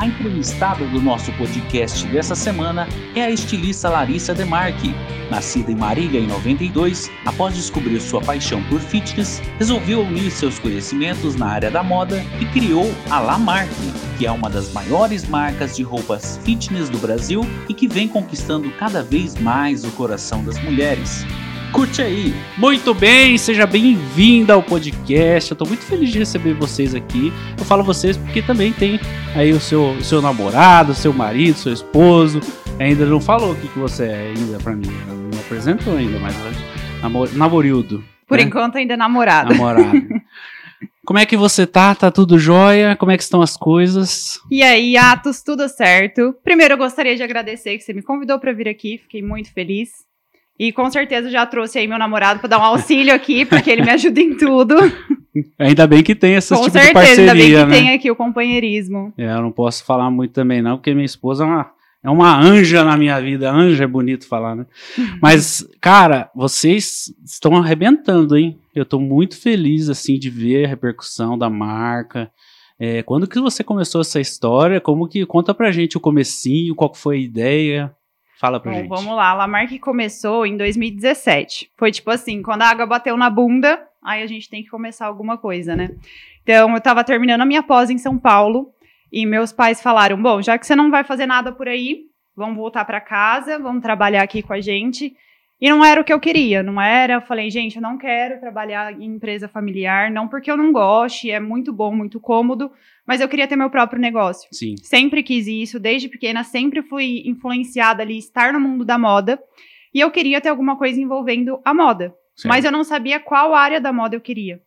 A entrevistada do nosso podcast dessa semana é a estilista Larissa Demarque. Nascida em Marília em 92, após descobrir sua paixão por fitness, resolveu unir seus conhecimentos na área da moda e criou a Lamarque, que é uma das maiores marcas de roupas fitness do Brasil e que vem conquistando cada vez mais o coração das mulheres. Curte aí. Muito bem, seja bem-vinda ao podcast. Eu tô muito feliz de receber vocês aqui. Eu falo vocês porque também tem aí o seu, o seu namorado, seu marido, seu esposo. Ainda não falou o que, que você é ainda pra mim. Não apresentou ainda, mas namor, namorildo. Por né? enquanto ainda é namorado. Namorado. Como é que você tá? Tá tudo jóia? Como é que estão as coisas? E aí, Atos, tudo certo? Primeiro eu gostaria de agradecer que você me convidou para vir aqui, fiquei muito feliz. E com certeza já trouxe aí meu namorado para dar um auxílio aqui, porque ele me ajuda em tudo. Ainda bem que tem esse com tipo certeza, de parceria, ainda bem que né? tem aqui o companheirismo. É, eu não posso falar muito também não, porque minha esposa é uma, é uma anja na minha vida. Anja é bonito falar, né? Mas, cara, vocês estão arrebentando, hein? Eu tô muito feliz, assim, de ver a repercussão da marca. É, quando que você começou essa história? Como que... Conta pra gente o comecinho, qual foi a ideia. Fala pra Bom, gente. vamos lá. A Lamarque começou em 2017. Foi tipo assim, quando a água bateu na bunda, aí a gente tem que começar alguma coisa, né? Então, eu tava terminando a minha pós em São Paulo e meus pais falaram: "Bom, já que você não vai fazer nada por aí, vamos voltar para casa, vamos trabalhar aqui com a gente". E não era o que eu queria, não era. Eu falei, gente, eu não quero trabalhar em empresa familiar, não porque eu não goste, é muito bom, muito cômodo, mas eu queria ter meu próprio negócio. Sim. Sempre quis isso, desde pequena, sempre fui influenciada ali, estar no mundo da moda. E eu queria ter alguma coisa envolvendo a moda. certo. Mas eu não sabia qual área da moda eu queria.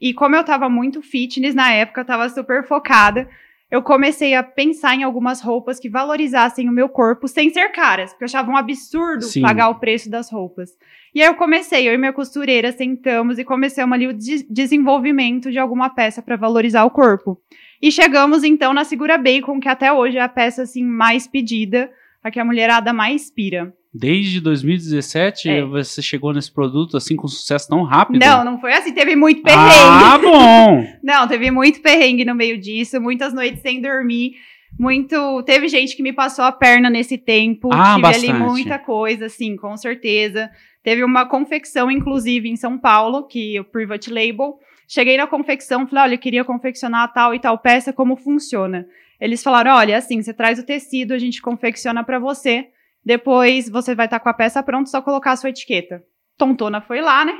E como eu tava muito fitness na época, eu tava super focada, eu comecei a pensar em algumas roupas que valorizassem o meu corpo sem ser caras, porque eu achava um absurdo Sim. pagar o preço das roupas. E aí eu comecei, eu e minha costureira sentamos e começamos ali o des- desenvolvimento de alguma peça para valorizar o corpo. E chegamos então na Segura Bacon, que até hoje é a peça assim mais pedida, a que a mulherada mais pira. Desde 2017 É. você chegou nesse produto assim com sucesso tão rápido? Não, não foi assim, teve muito perrengue. Ah, bom! Não, teve muito perrengue no meio disso, muitas noites sem dormir, muito. Teve gente que me passou a perna nesse tempo, Ah, tive bastante. ali muita coisa, assim, com certeza. Teve uma confecção, inclusive, em São Paulo, que o Private Label. Cheguei na confecção, falei, olha, eu queria confeccionar tal e tal peça, como funciona? Eles falaram, olha, assim, você traz o tecido, a gente confecciona pra você, depois você vai estar com a peça pronta, só colocar a sua etiqueta. Tontona foi lá, né?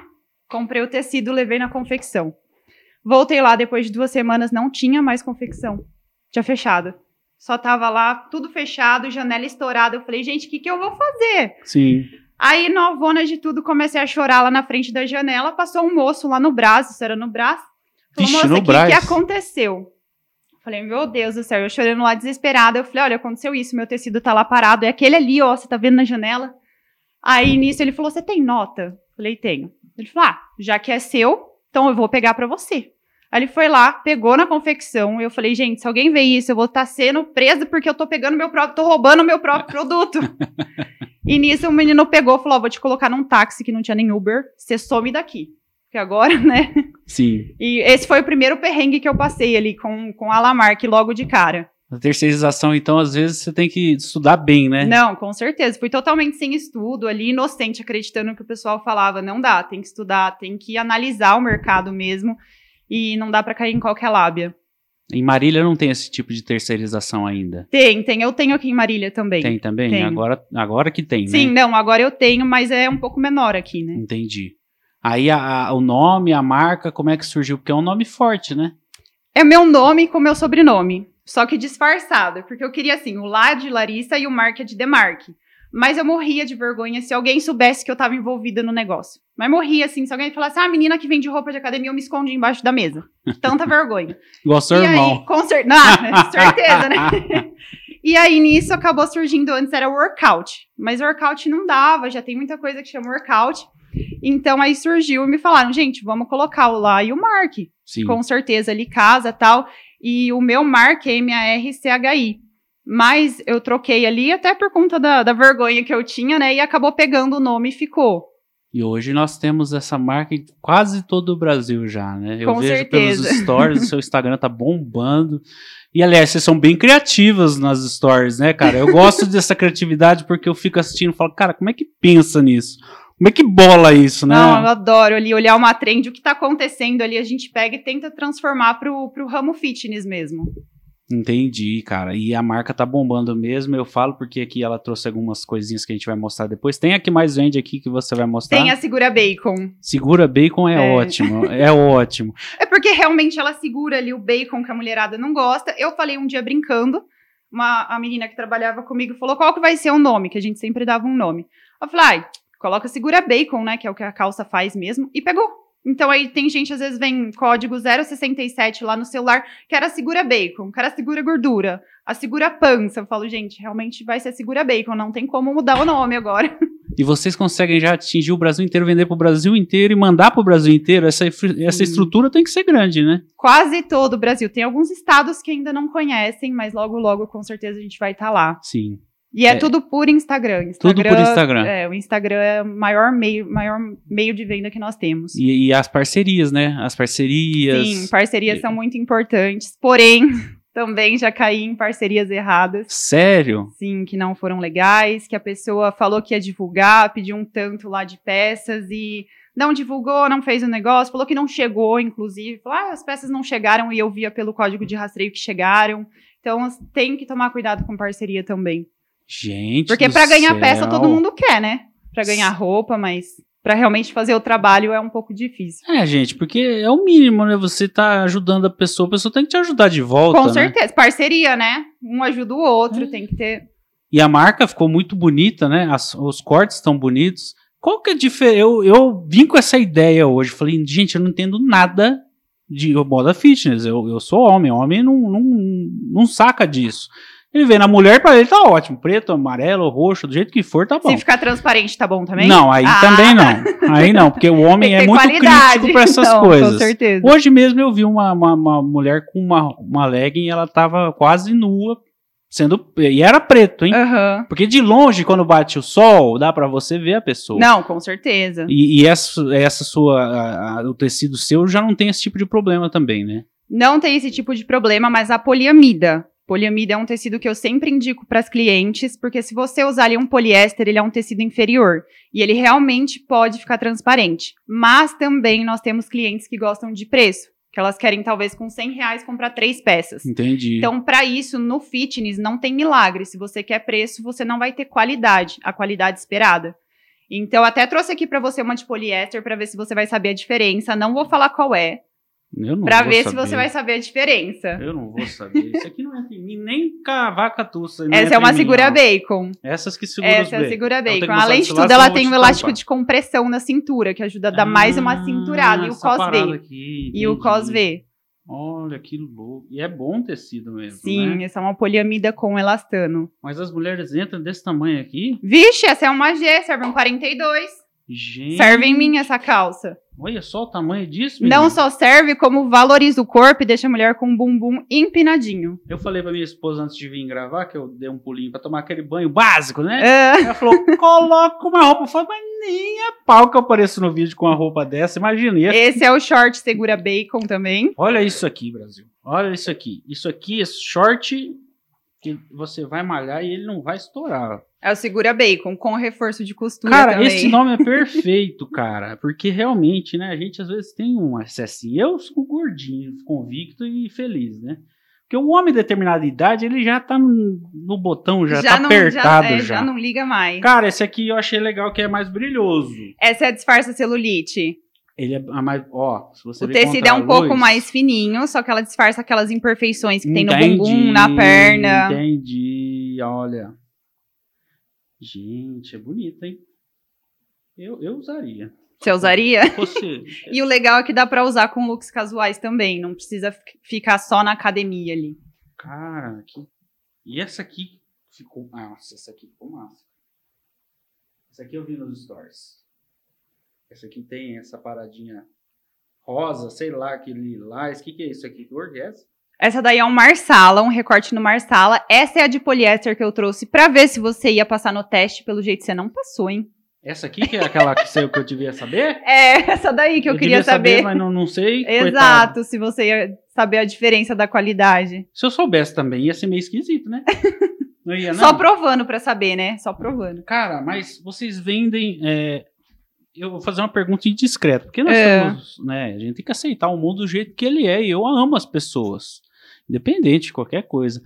Comprei o tecido, levei na confecção. Voltei lá depois de duas semanas, não tinha mais confecção. Tinha fechado. Só tava lá, tudo fechado, janela estourada. Eu falei, gente, o que, que eu vou fazer? Sim. Aí, novona de tudo, comecei a chorar lá na frente da janela. Passou um moço lá no braço, isso era no braço. Falou, Vixe, moça, o que, que aconteceu? Falei, meu Deus do céu, eu chorando lá desesperada. Eu falei, olha, aconteceu isso, meu tecido tá lá parado. É aquele ali, ó, você tá vendo na janela? Aí, nisso, ele falou, você tem nota? Falei, tenho. Ele falou, ah, já que é seu, então eu vou pegar pra você. Aí ele foi lá, pegou na confecção. Eu falei, gente, se alguém ver isso, eu vou estar sendo preso porque eu tô pegando meu próprio, tô roubando meu próprio produto. e nisso o menino pegou e falou: ó, vou te colocar num táxi que não tinha nem Uber, você some daqui. Porque agora, né? Sim. E esse foi o primeiro perrengue que eu passei ali com, com a Lamarck logo de cara. A terceirização, então, às vezes você tem que estudar bem, né? Não, com certeza. Fui totalmente sem estudo ali, inocente, acreditando no que o pessoal falava. Não dá, tem que estudar, tem que analisar o mercado mesmo. E não dá pra cair em qualquer lábia. Em Marília não tem esse tipo de terceirização ainda. Tem, tem. Eu tenho aqui em Marília também. Tem também? Tem. Agora, agora que tem, Sim, né? não, agora eu tenho, mas é um pouco menor aqui, né? Entendi. Aí a- a- o nome, a marca, como é que surgiu? Porque é um nome forte, né? É meu nome com meu sobrenome, só que disfarçado, porque eu queria assim, o Lá de Larissa e o Mark é de Demarque. Mas eu morria de vergonha se alguém soubesse que eu tava envolvida no negócio. Mas morria assim, se alguém falasse, ah, a menina que vende roupa de academia, eu me escondi embaixo da mesa. Tanta vergonha. Igual seu irmão. aí, com cer Não, certeza, né? E aí, nisso, acabou surgindo, antes era workout. Mas workout não dava, já tem muita coisa que chama workout. Então, aí surgiu e me falaram, gente, vamos colocar o lá e o Mark. Sim. Com certeza, ali casa tal. E o meu Mark é M-A-R-C-H-I. Mas eu troquei ali até por conta da, da vergonha que eu tinha, né? E acabou pegando o nome e ficou. E hoje nós temos essa marca em quase todo o Brasil já, né? Eu Com vejo certeza. pelos stories, o seu Instagram tá bombando. E aliás, vocês são bem criativas nas stories, né, cara? Eu gosto dessa criatividade porque eu fico assistindo e falo, cara, como é que pensa nisso? Como é que bola isso, né? Não, eu adoro ali olhar uma trend, o que tá acontecendo ali, a gente pega e tenta transformar pro, pro ramo fitness mesmo. Entendi, cara. E a marca tá bombando mesmo. Eu falo porque aqui ela trouxe algumas coisinhas que a gente vai mostrar depois. Tem a que mais vende aqui que você vai mostrar. Tem a Segura Bacon. Segura bacon é, É. ótimo. É ótimo. É porque realmente ela segura ali o bacon que a mulherada não gosta. Eu falei um dia brincando, uma a menina que trabalhava comigo falou qual que vai ser o nome, que a gente sempre dava um nome. Eu falei, ai, coloca segura bacon, né, que é o que a calça faz mesmo, e pegou. Então aí tem gente, às vezes vem código 067 lá no celular, que era segura bacon, que era segura gordura, a segura pança. Eu falo, gente, realmente vai ser segura bacon, não tem como mudar o nome agora. E vocês conseguem já atingir o Brasil inteiro, vender pro Brasil inteiro e mandar pro Brasil inteiro. Essa, essa estrutura tem que ser grande, né? Quase todo o Brasil. Tem alguns estados que ainda não conhecem, mas logo, logo, com certeza, a gente vai estar lá. Sim. E é, É. tudo por Instagram. Tudo por Instagram. É, o Instagram é o maior meio, maior meio de venda que nós temos. E, e as parcerias, né? As parcerias. Sim, parcerias são muito importantes, porém, também já caí em parcerias erradas. Sério? Sim, que não foram legais, que a pessoa falou que ia divulgar, pediu um tanto lá de peças e não divulgou, não fez o negócio, falou que não chegou, inclusive. Falou, ah, as peças não chegaram e eu via pelo código de rastreio que chegaram. Então, tem que tomar cuidado com parceria também. Gente. Porque pra ganhar céu. peça todo mundo quer, né? Pra ganhar roupa, mas pra realmente fazer o trabalho é um pouco difícil. É, gente, porque é o mínimo, né? Você tá ajudando a pessoa, a pessoa tem que te ajudar de volta. Com né? certeza. Parceria, né? Um ajuda o outro, É. tem que ter. E a marca ficou muito bonita, né? As- os cortes estão bonitos. Qual que é a diferença? Eu, eu vim com essa ideia hoje. Falei, gente, eu não entendo nada de moda fitness. Eu, eu sou homem. Homem não, não, não saca disso. Ele vê na mulher, pra ele tá ótimo. Preto, amarelo, roxo, do jeito que for, tá bom. Se ficar transparente, tá bom também? Não, aí Ah. também não. Aí não, porque o homem é muito crítico pra essas então, coisas. Com certeza. Hoje mesmo eu vi uma, uma, uma mulher com uma, uma legging e ela tava quase nua, sendo. E era preto, hein? Aham. Porque de longe, quando bate o sol, dá pra você ver a pessoa. Não, com certeza. E, e essa, essa sua. a- a- o tecido seu já não tem esse tipo de problema também, né? Não tem esse tipo de problema, mas a poliamida. Poliamida é um tecido que eu sempre indico para as clientes, porque se você usar ali um poliéster, ele é um tecido inferior e ele realmente pode ficar transparente. Mas também nós temos clientes que gostam de preço, que elas querem talvez com 100 reais comprar três peças. Entendi. Então, para isso, no fitness não tem milagre. Se você quer preço, você não vai ter qualidade, a qualidade esperada. Então, até trouxe aqui para você uma de poliéster para ver se você vai saber a diferença. Não vou falar qual é, para ver se saber. você vai saber a diferença. Eu não vou saber. Isso aqui não entra em mim, nem cavaca tussa. Essa é uma mim, segura não. bacon. Essas que seguram Essa é a segura que bacon. Além de tudo, ela tem um elástico tampar. de compressão na cintura, que ajuda a dar mais uma Ah, cinturada. E o cos E o cos V. Olha que louco. E é bom tecido mesmo. Sim, né? essa é uma poliamida com elastano. Mas as mulheres entram desse tamanho aqui. Vixe, essa é uma G, serve um 42. Gente. Serve em mim essa calça. Olha só o tamanho disso, Não menina. só serve, como valoriza o corpo e deixa a mulher com um bumbum empinadinho. Eu falei pra minha esposa antes de vir gravar que eu dei um pulinho pra tomar aquele banho básico, né? Ah, Ela falou, coloca uma roupa. Eu falei, mas nem a pau que eu apareço no vídeo com uma roupa dessa. Imagina. É- esse é o short segura bacon também. Olha isso aqui, Brasil. Olha isso aqui. Isso aqui é short que você vai malhar e ele não vai estourar. É o segura bacon, com reforço de costura Cara, também. esse nome é perfeito, cara. Porque realmente, né, a gente às vezes tem um excessinho. Eu sou gordinho, convicto e feliz, né? Porque o homem de determinada idade, ele já tá no, no botão, já, tá não, apertado é, já. não liga mais. Cara, esse aqui eu achei legal que é mais brilhoso. Essa é a disfarça celulite. Ele é a mais, ó, se você O tecido é um pouco luz- mais fininho, só que ela disfarça aquelas imperfeições que tem no Entendi, bumbum, na perna. Entendi, olha. Gente, é bonito, hein? Eu, eu usaria. Você usaria? Fosse. E o legal é que dá pra usar com looks casuais também, não precisa fi- ficar só na academia ali. Cara, que. E essa aqui ficou. Nossa, essa aqui ficou massa. Essa aqui eu vi nos stories. Essa aqui tem essa paradinha rosa, sei lá, que lilás. O que, que é isso aqui? Que cor que é essa? Essa daí é um Marsala, um recorte no Marsala. Essa é a de poliéster que eu trouxe pra ver se você ia passar no teste. Pelo jeito você não passou, hein? Essa aqui que é aquela que, sei, que eu devia saber? É, essa daí que eu, queria saber. saber. Mas não, não sei. Exato, coitado. se você ia saber a diferença da qualidade. Se eu soubesse também, ia ser meio esquisito, né? Não ia, não? Só provando pra saber, né? Só provando. Cara, mas vocês vendem. é, Eu vou fazer uma pergunta indiscreta, porque nós É. estamos, né? A gente tem que aceitar o mundo do jeito que ele é, e eu amo as pessoas, independente de qualquer coisa.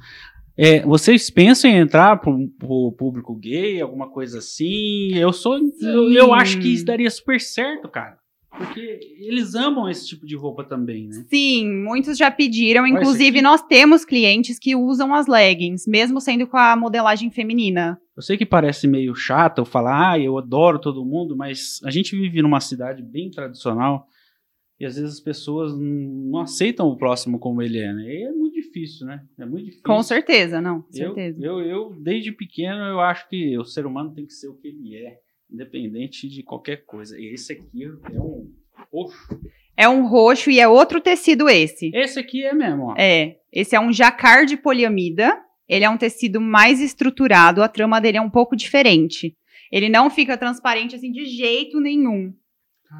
É, vocês pensam em entrar pro, pro público gay, alguma coisa assim? Eu sou. Eu, eu acho que isso daria super certo, cara. Porque eles amam esse tipo de roupa também, né? Sim, muitos já pediram. Inclusive, nós temos clientes que usam as leggings, mesmo sendo com a modelagem feminina. Eu sei que parece meio chato eu falar, ah, eu adoro todo mundo, mas a gente vive numa cidade bem tradicional e às vezes as pessoas não aceitam o próximo como ele é, né? E é difícil, né? É muito difícil. Com certeza, não. Com Eu, certeza. eu, eu, desde pequeno, eu acho que o ser humano tem que ser o que ele é, independente de qualquer coisa. E esse aqui é um roxo. É um roxo e é outro tecido esse. Esse aqui é mesmo, ó. É, esse é um jacar de poliamida. Ele é um tecido mais estruturado, a trama dele é um pouco diferente. Ele não fica transparente assim de jeito nenhum.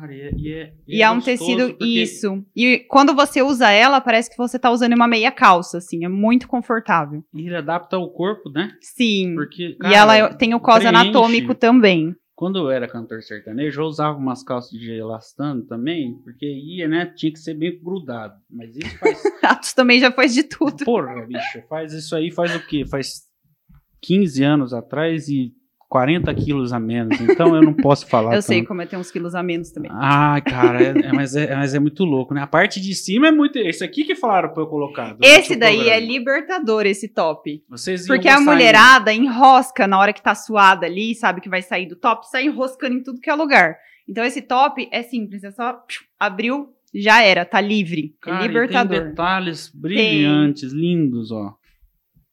Cara, e é, e é, E é um gostoso tecido porque isso. E quando você usa ela, parece que você tá usando uma meia calça, assim, é muito confortável. Ele adapta o corpo, né? Sim. Porque, e cara, ela tem o cos preenche. anatômico também. Quando eu era cantor sertanejo, eu usava umas calças de elastano também, porque ia, né? Tinha que ser bem grudado. Mas isso faz. Atos também já fez de tudo. Porra, bicho, faz isso aí faz o quê? Faz 15 anos atrás e 40 quilos a menos. Então eu não posso falar. Eu sei tanto. como é ter uns quilos a menos também. Ai, cara, é- é- mas, é, mas é muito louco, né? A parte de cima é muito. Esse aqui que falaram pra eu colocar. Esse daí é libertador, esse top. Vocês Porque a mulherada enrosca na hora que tá suada ali, sabe que vai sair do top, sai enroscando em tudo que é lugar. Então esse top é simples, é só abriu, já era, tá livre. Cara, é e Tem libertador. detalhes brilhantes, lindos, ó.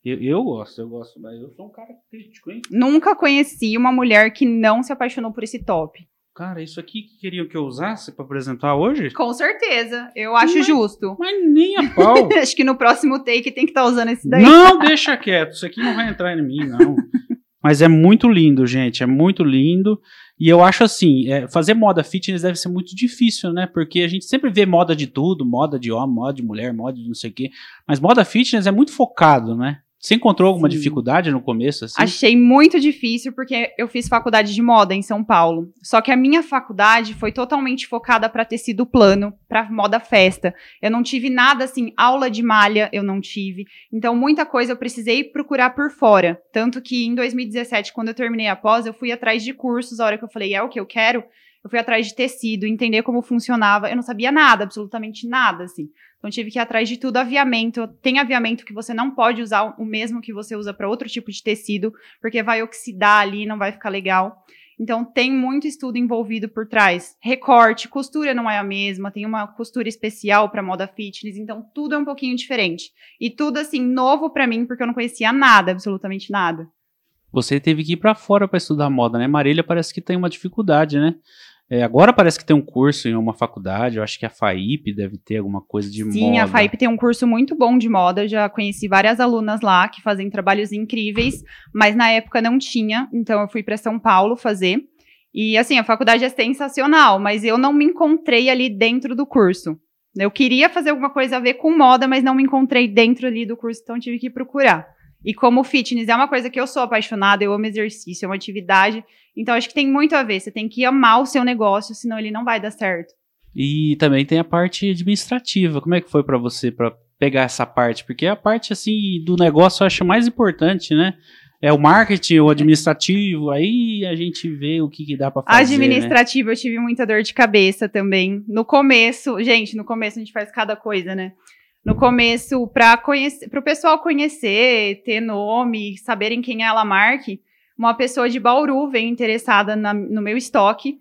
Eu, eu gosto, eu gosto. Mas eu sou um cara crítico, hein? Nunca conheci uma mulher que não se apaixonou por esse top. Cara, isso aqui que queriam que eu usasse pra apresentar hoje? Com certeza, eu acho Mas- justo. Mas nem a pau. Acho que no próximo take tem que estar usando esse daí. não, deixa quieto. Isso aqui não vai entrar em mim, não. Mas é muito lindo, gente. É muito lindo. E eu acho assim, é, fazer moda fitness deve ser muito difícil, né? Porque a gente sempre vê moda de tudo, moda de homem, moda de mulher, moda de não sei o quê. Mas moda fitness é muito focado, né? Você encontrou alguma Sim. dificuldade no começo, assim? Achei muito difícil porque eu fiz faculdade de moda em São Paulo. Só que a minha faculdade foi totalmente focada para tecido plano, para moda festa. Eu não tive nada assim, aula de malha eu não tive. Então muita coisa eu precisei procurar por fora. Tanto que em 2017, quando eu terminei a pós, eu fui atrás de cursos, a hora que eu falei, é o que eu quero. Eu fui atrás de tecido, entender como funcionava. Eu não sabia nada, absolutamente nada, assim. Então tive que ir atrás de tudo, aviamento. Tem aviamento que você não pode usar o mesmo que você usa para outro tipo de tecido, porque vai oxidar ali, não vai ficar legal. Então tem muito estudo envolvido por trás. Recorte, costura não é a mesma, tem uma costura especial para moda fitness, então tudo é um pouquinho diferente. E tudo assim novo para mim, porque eu não conhecia nada, absolutamente nada. Você teve que ir pra fora pra estudar moda, né? Marília parece que tem uma dificuldade, né? É, agora parece que tem um curso em uma faculdade, eu acho que a FAIP deve ter alguma coisa de moda. Sim, a FAIP tem um curso muito bom de moda. Já conheci várias alunas lá que fazem trabalhos incríveis, mas na época não tinha, então eu fui para São Paulo fazer. E assim, a faculdade é sensacional, mas eu não me encontrei ali dentro do curso. Eu queria fazer alguma coisa a ver com moda, mas não me encontrei dentro ali do curso, então tive que procurar. E como fitness é uma coisa que eu sou apaixonada, eu amo exercício, é uma atividade, então acho que tem muito a ver. Você tem que amar o seu negócio, senão ele não vai dar certo. E também tem a parte administrativa. Como é que foi pra você pra pegar essa parte? Porque a parte assim do negócio eu acho mais importante, né? É o marketing, o administrativo, aí a gente vê o que, que dá pra fazer. né? Administrativo, eu tive muita dor de cabeça também. No começo, gente, no começo a gente faz cada coisa, né? No começo, para conhecer, para o pessoal conhecer, ter nome, saberem quem é a Lamarck, uma pessoa de Bauru veio interessada na- no meu estoque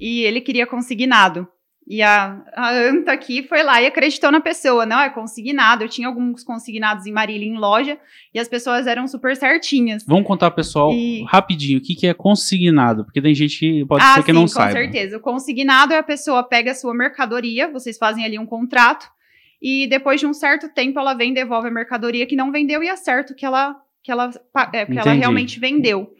e ele queria consignado. E a, a Anta aqui foi lá e acreditou na pessoa. Não, é consignado. Eu tinha alguns consignados em Marília em loja e as pessoas eram super certinhas. Vamos contar pessoal E- rapidinho o que, que é consignado, porque tem gente que pode ah, ser que sim, não com saiba. certeza. O consignado é a pessoa pega a sua mercadoria, vocês fazem ali um contrato, e depois de um certo tempo ela vem, devolve a mercadoria que não vendeu e acerta o que ela que ela, é, que ela realmente vendeu.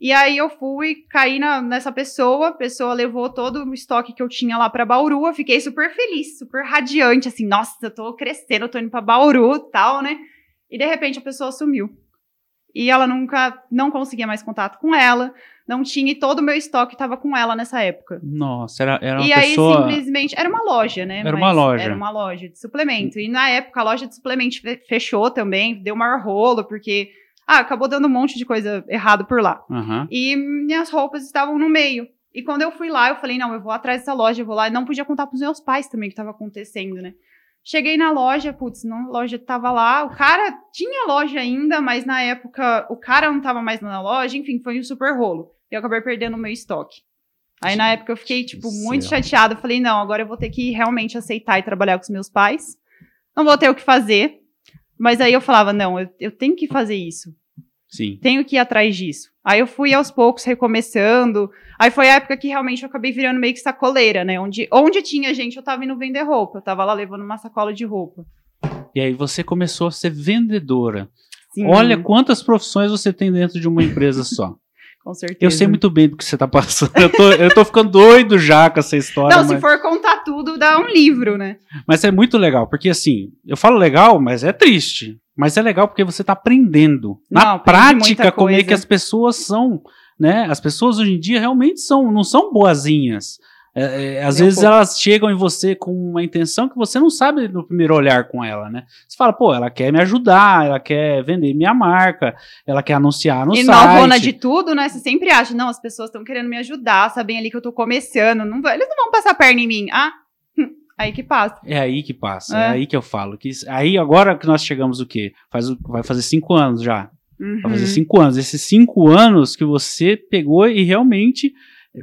E aí eu fui, caí na- nessa pessoa, a pessoa levou todo o estoque que eu tinha lá pra Bauru, eu fiquei super feliz, super radiante, assim, nossa, eu tô crescendo, eu tô indo pra Bauru e tal, né? E de repente a pessoa sumiu. E ela nunca, não conseguia mais contato com ela, não tinha, e todo o meu estoque tava com ela nessa época. Nossa, era, era uma E aí, pessoa. simplesmente. Era uma loja, né? Era Mas uma loja. Era uma loja de suplemento. E na época, a loja de suplemento fe- fechou também, deu maior rolo, porque. Ah, acabou dando um monte de coisa errado por lá. Aham. E minhas roupas estavam no meio. E quando eu fui lá, eu falei, não, eu vou atrás dessa loja, eu vou lá. E não podia contar pros meus pais também o que estava acontecendo, né? Cheguei na loja, putz, não, a loja tava lá. O cara tinha loja ainda, mas na época o cara não tava mais na loja. Enfim, foi um super rolo. E eu acabei perdendo o meu estoque. Aí na época eu fiquei, tipo, muito céu. chateada. Falei, não, agora eu vou ter que realmente aceitar e trabalhar com os meus pais. Não vou ter o que fazer. Mas aí eu falava, não, eu, eu tenho que fazer isso Sim. tenho que ir atrás disso. Aí eu fui aos poucos recomeçando. Aí foi a época que realmente eu acabei virando meio que sacoleira, né? Onde, onde tinha gente, eu tava indo vender roupa. Eu tava lá levando uma sacola de roupa. E aí você começou a ser vendedora. Sim, Olha quantas profissões você tem dentro de uma empresa só. Com certeza. Eu sei muito bem do que você tá passando. Eu tô, eu tô ficando doido já com essa história. Não, mas, se for contar tudo, dá um livro, né? mas é muito legal, porque assim, eu falo legal, mas é triste. Mas é legal porque você tá aprendendo. Não, Na prática, como é que as pessoas são, né? As pessoas hoje em dia realmente são, não são boazinhas. É, é, às Nem vezes elas chegam em você com uma intenção que você não sabe no primeiro olhar com ela, né? Você fala, pô, ela quer me ajudar, ela quer vender minha marca, ela quer anunciar no e site. novona de tudo, né? Você sempre acha, não, as pessoas estão querendo me ajudar, sabem ali que eu tô começando. Não, eles não vão passar a perna em mim. Ah, aí que passa. É aí que passa, é. É. aí que eu falo. Que, isso- aí agora que nós chegamos o quê? Faz, vai fazer cinco anos já. Vai fazer Uhum. cinco anos. Esses cinco anos que você pegou e realmente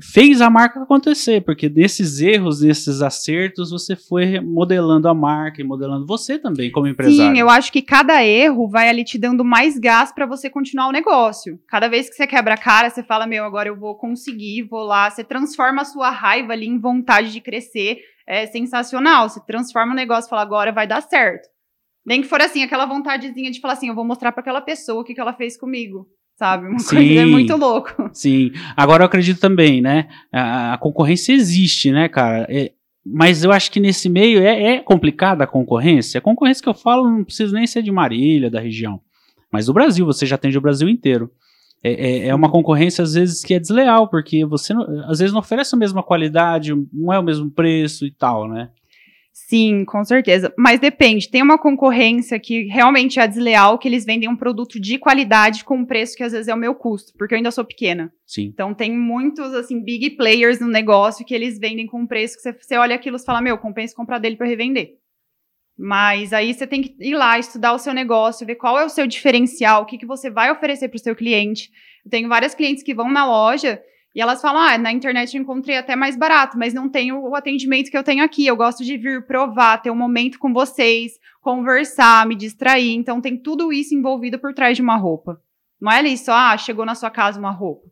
fez a marca acontecer, porque desses erros, desses acertos, você foi modelando a marca e modelando você também como empresário. Sim, eu acho que cada erro vai ali te dando mais gás pra você continuar o negócio. Cada vez que você quebra a cara, você fala, meu, agora eu vou conseguir, vou lá. Você transforma a sua raiva ali em vontade de crescer. É sensacional. Você transforma o negócio e fala, agora vai dar certo. Nem que for assim, aquela vontadezinha de falar assim, eu vou mostrar pra aquela pessoa o que, que ela fez comigo. Sabe? Uma Sim. coisa é muito louco. Sim. Agora eu acredito também, né? A, a concorrência existe, né, cara? É, mas eu acho que nesse meio é, é complicada a concorrência. A concorrência que eu falo não precisa nem ser de Marília, da região. Mas do Brasil, você já atende o Brasil inteiro. É, é, é uma concorrência, às vezes, que é desleal, porque você às vezes não oferece a mesma qualidade, não é o mesmo preço e tal, né? Sim, com certeza. Mas depende. Tem uma concorrência que realmente é desleal, que eles vendem um produto de qualidade com um preço que às vezes é o meu custo, porque eu ainda sou pequena. Sim. Então tem muitos, assim, big players no negócio que eles vendem com um preço que você, você olha aquilo e fala, meu, compensa comprar dele para revender. Mas aí você tem que ir lá, estudar o seu negócio, ver qual é o seu diferencial, o que, que você vai oferecer para o seu cliente. Eu tenho várias clientes que vão na loja e elas falam, ah, na internet eu encontrei até mais barato, mas não tenho o atendimento que eu tenho aqui. Eu gosto de vir provar, ter um momento com vocês, conversar, me distrair. Então tem tudo isso envolvido por trás de uma roupa. Não é ali só, ah, chegou na sua casa uma roupa.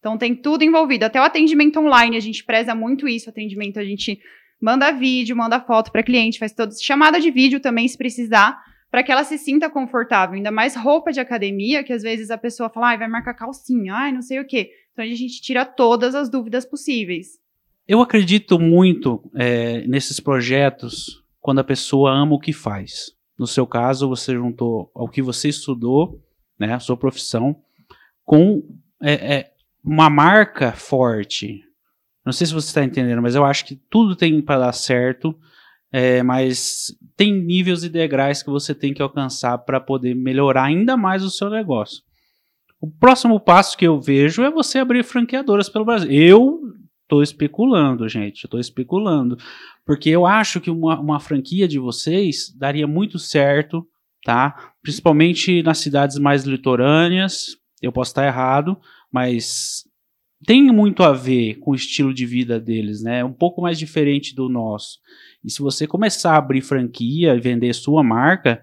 Então tem tudo envolvido. Até o atendimento online, a gente preza muito isso. Atendimento, a gente manda vídeo, manda foto para cliente, faz toda chamada de vídeo também, se precisar, para que ela se sinta confortável. Ainda mais roupa de academia, que às vezes a pessoa fala, ai, vai marcar calcinha, ai, não sei o quê. Então a gente tira todas as dúvidas possíveis. Eu acredito muito é, nesses projetos quando a pessoa ama o que faz. No seu caso, você juntou ao que você estudou, né, a sua profissão, com é, é, uma marca forte. Não sei se você está entendendo, mas eu acho que tudo tem para dar certo, é, mas tem níveis e degraus que você tem que alcançar para poder melhorar ainda mais o seu negócio. O próximo passo que eu vejo é você abrir franqueadoras pelo Brasil. Eu tô especulando, gente. Tô especulando. Porque eu acho que uma, uma franquia de vocês daria muito certo, tá? Principalmente nas cidades mais litorâneas. Eu posso estar errado, mas tem muito a ver com o estilo de vida deles, né? Um pouco mais diferente do nosso. E se você começar a abrir franquia e vender sua marca,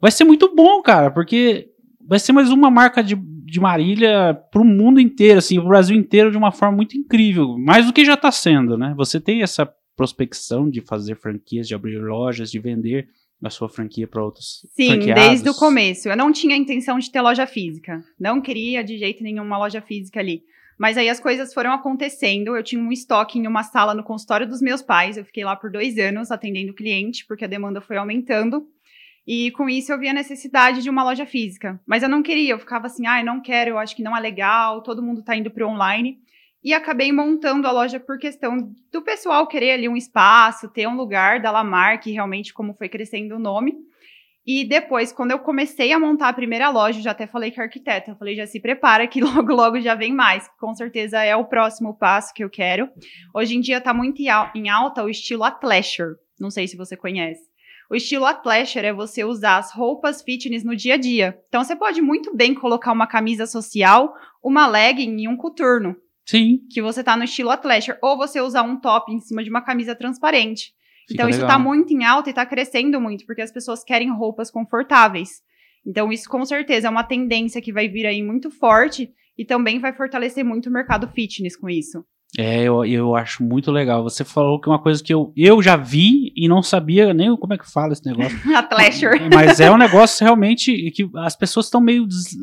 vai ser muito bom, cara, porque vai ser mais uma marca de, de Marília para o mundo inteiro, assim, o Brasil inteiro de uma forma muito incrível, mais do que já está sendo, né? Você tem essa prospecção de fazer franquias, de abrir lojas, de vender a sua franquia para outros Sim, franqueados? desde o começo. Eu não tinha intenção de ter loja física. Não queria de jeito nenhum uma loja física ali. Mas aí as coisas foram acontecendo. Eu tinha um estoque em uma sala no consultório dos meus pais. Eu fiquei lá por dois anos atendendo cliente, porque a demanda foi aumentando. E com isso eu vi a necessidade de uma loja física. Mas eu não queria, eu ficava assim, ah, eu não quero, eu acho que não é legal, todo mundo tá indo pro online. E acabei montando a loja por questão do pessoal querer ali um espaço, ter um lugar da Lamarck, realmente como foi crescendo o nome. E depois, quando eu comecei a montar a primeira loja, já até falei a arquiteta, eu falei, já se prepara que logo, logo já vem mais. Com certeza é o próximo passo que eu quero. Hoje em dia tá muito em alta o estilo athleisure. Não sei se você conhece. O estilo athleisure é você usar as roupas fitness no dia a dia. Então você pode muito bem colocar uma camisa social, uma legging e um coturno. Sim. Que você tá no estilo athleisure. Ou você usar um top em cima de uma camisa transparente. Fica então isso legal. tá muito em alta e tá crescendo muito, porque as pessoas querem roupas confortáveis. Então isso com certeza é uma tendência que vai vir aí muito forte e também vai fortalecer muito o mercado fitness com isso. É, eu, eu acho muito legal. Você falou que uma coisa que eu, eu já vi e não sabia nem como é que fala esse negócio. Athleisure. Mas é um negócio realmente que as pessoas estão meio des-